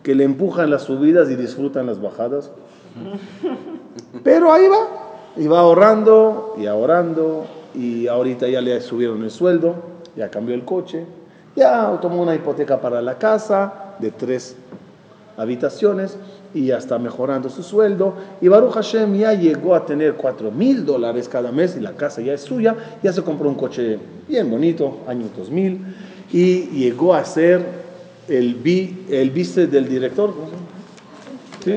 que le empuja en las subidas y disfruta en las bajadas. Pero ahí va, y va ahorrando y ahorrando, y ahorita ya le subieron el sueldo, ya cambió el coche, ya tomó una hipoteca para la casa de tres habitaciones y ya está mejorando su sueldo. Y Baruch Hashem ya llegó a tener 4 mil dólares cada mes y la casa ya es suya, ya se compró un coche bien bonito, año 2000, y llegó a ser el, vi, el vice del director. ¿Sí?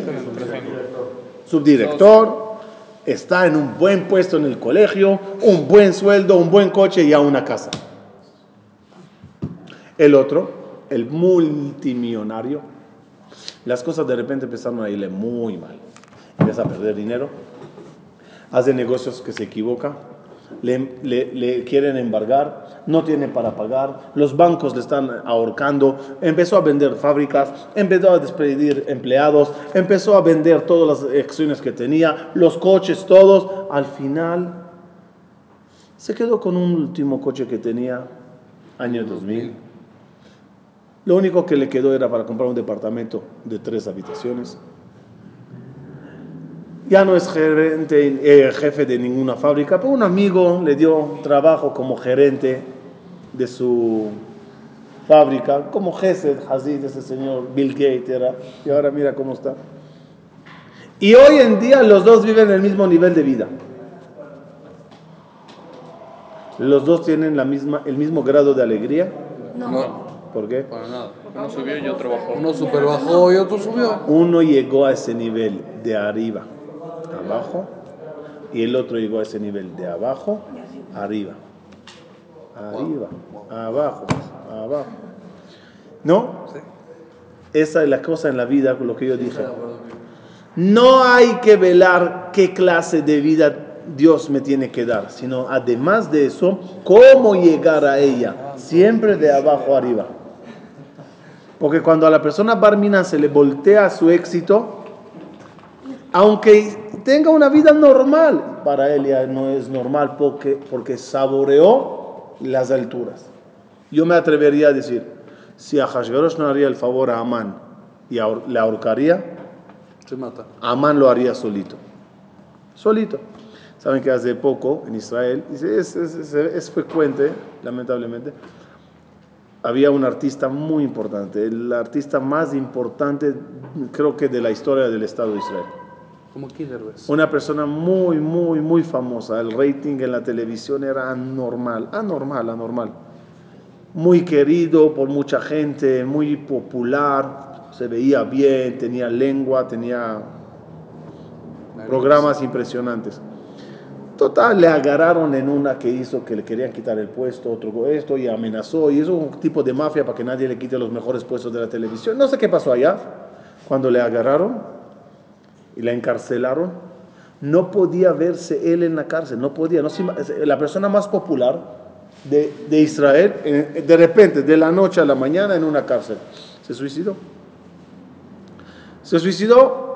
subdirector, está en un buen puesto en el colegio, un buen sueldo, un buen coche y ya una casa. El otro, el multimillonario, las cosas de repente empezaron a irle muy mal. Empieza a perder dinero, hace negocios que se equivoca, le, quieren embargar, no tiene para pagar, los bancos le están ahorcando, empezó a vender fábricas, empezó a despedir empleados, empezó a vender todas las acciones que tenía, los coches, todos. Al final se quedó con un último coche que tenía, año 2000. Lo único que le quedó era para comprar un departamento de tres habitaciones. Ya no es gerente, eh, jefe de ninguna fábrica, pero un amigo le dio trabajo como gerente de su fábrica, como Gesed, Hazid, ese señor Bill Gates era, y ahora mira cómo está. Y hoy en día los dos viven el mismo nivel de vida. Los dos tienen la misma, el mismo grado de alegría. No. ¿Por qué? Para nada. Uno subió y otro bajó. Uno super bajó y otro subió. Uno llegó a ese nivel de arriba, abajo, y el otro llegó a ese nivel de abajo, arriba. Arriba, abajo, abajo. ¿No? Esa es la cosa en la vida, lo que yo dije. No hay que velar qué clase de vida Dios me tiene que dar, sino además de eso, cómo llegar a ella, siempre de abajo arriba. Porque cuando a la persona barmina se le voltea su éxito, aunque tenga una vida normal, para él ya no es normal porque, porque saboreó las alturas. Yo me atrevería a decir, si a Hashverosh no haría el favor a Amán y le ahorcaría, Se mata. Amán lo haría solito. Solito. Saben que hace poco en Israel, es- es- es frecuente, lamentablemente, había un artista muy importante, el artista más importante creo que de la historia del Estado de Israel. Como. Una persona muy, muy, muy famosa. El rating en la televisión era anormal, anormal, anormal. Muy querido por mucha gente, muy popular, se veía bien, tenía lengua, tenía programas impresionantes. Total, le agarraron en una que hizo que le querían quitar el puesto, otro esto, y amenazó, y eso un tipo de mafia para que nadie le quite los mejores puestos de la televisión. No sé qué pasó allá, cuando le agarraron y la encarcelaron, no podía verse él en la cárcel, no podía, no la persona más popular de, de Israel, de repente, de la noche a la mañana en una cárcel, se suicidó. Se suicidó,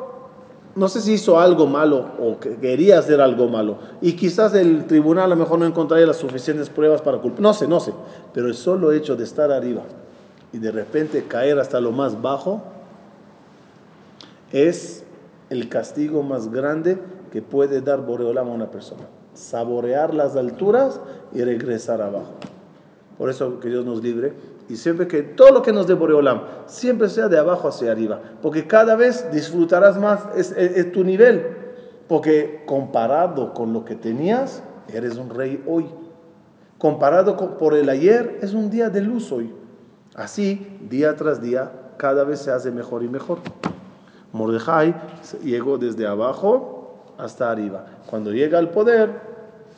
no sé si hizo algo malo o que quería hacer algo malo, y quizás el tribunal a lo mejor no encontraría las suficientes pruebas para culpar, no sé, no sé, pero el solo hecho de estar arriba y de repente caer hasta lo más bajo, es el castigo más grande que puede dar Boreolam a una persona. Saborear las alturas y regresar abajo. Por eso que Dios nos libre. Y siempre que todo lo que nos dé Boreolam, siempre sea de abajo hacia arriba. Porque cada vez disfrutarás más, es, tu nivel. Porque comparado con lo que tenías, eres un rey hoy. Comparado con- por el ayer, es un día de luz hoy. Así, día tras día, cada vez se hace mejor y mejor. Mordejai llegó desde abajo hasta arriba. Cuando llega al poder,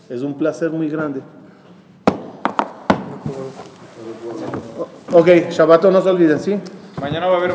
es un placer muy grande. Ok, Shabbat, no se olviden, ¿sí? Mañana va a haber